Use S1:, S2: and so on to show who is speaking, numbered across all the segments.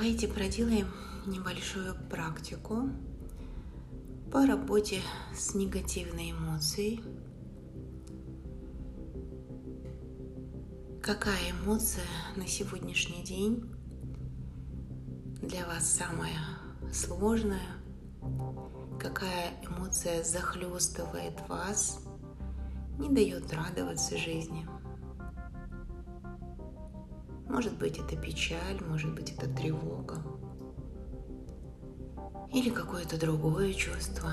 S1: Давайте проделаем небольшую практику по работе с негативной эмоцией. Какая эмоция на сегодняшний день для вас самая сложная? Какая эмоция захлестывает вас, не дает радоваться жизни? Может быть, это печаль, может быть, это тревога. Или какое-то другое чувство.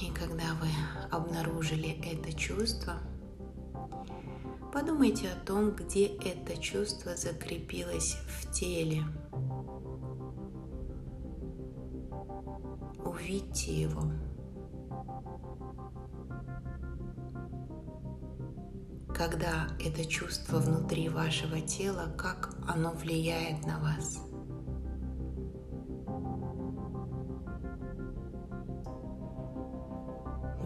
S1: И когда вы обнаружили это чувство, подумайте о том, где это чувство закрепилось в теле. Увидьте его. Когда это чувство внутри вашего тела, как оно влияет на вас.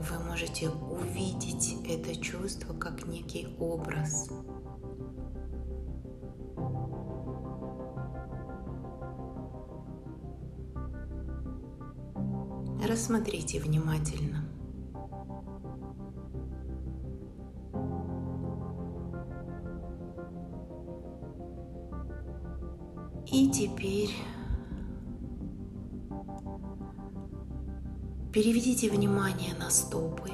S1: Вы можете увидеть это чувство как некий образ. Рассмотрите внимательно. И теперь переведите внимание на стопы.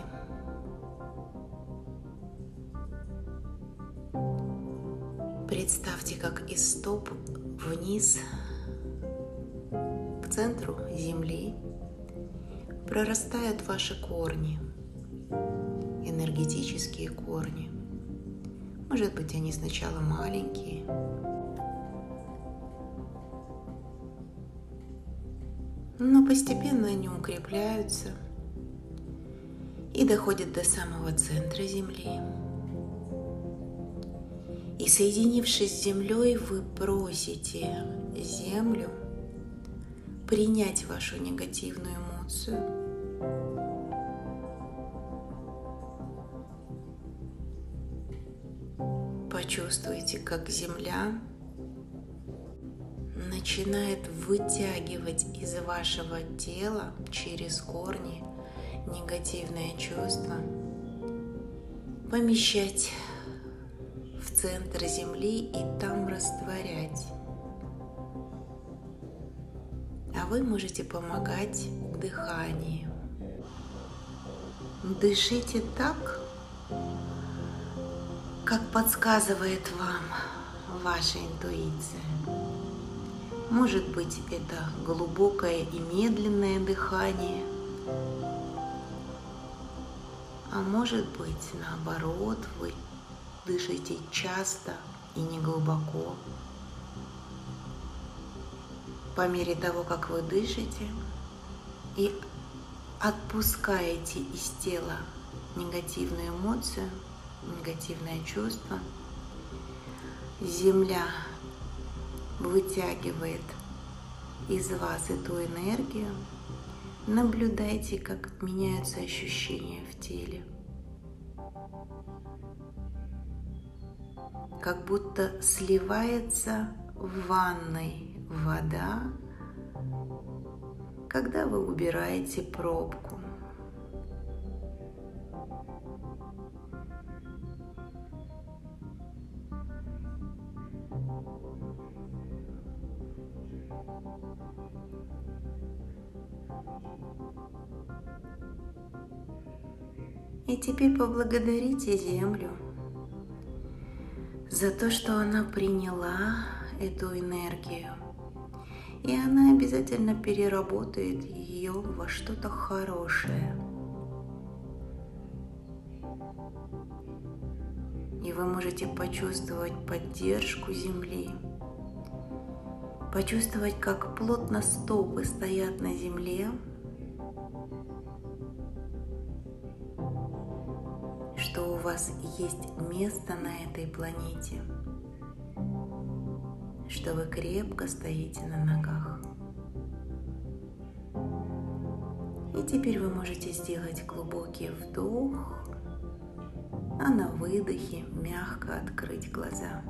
S1: Представьте, как из стоп вниз к центру земли прорастают ваши корни, энергетические корни. Может быть, они сначала маленькие, но постепенно они укрепляются и доходят до самого центра Земли. И соединившись с Землей, вы просите Землю принять вашу негативную эмоцию. Почувствуйте, как Земля начинает вытягивать из вашего тела через корни негативное чувство, помещать в центр Земли и там растворять. А вы можете помогать в дыхании. Дышите так, как подсказывает вам ваша интуиция. Может быть, это глубокое и медленное дыхание, а может быть, наоборот, вы дышите часто и не глубоко. По мере того, как вы дышите и отпускаете из тела негативную эмоцию, негативное чувство, земля вытягивает из вас эту энергию, наблюдайте, как меняются ощущения в теле. Как будто сливается в ванной вода, когда вы убираете пробку. И теперь поблагодарите Землю за то, что она приняла эту энергию. И она обязательно переработает ее во что-то хорошее. И вы можете почувствовать поддержку Земли, почувствовать, как плотно стопы стоят на земле, что у вас есть место на этой планете, что вы крепко стоите на ногах. И теперь вы можете сделать глубокий вдох а на выдохе мягко открыть глаза.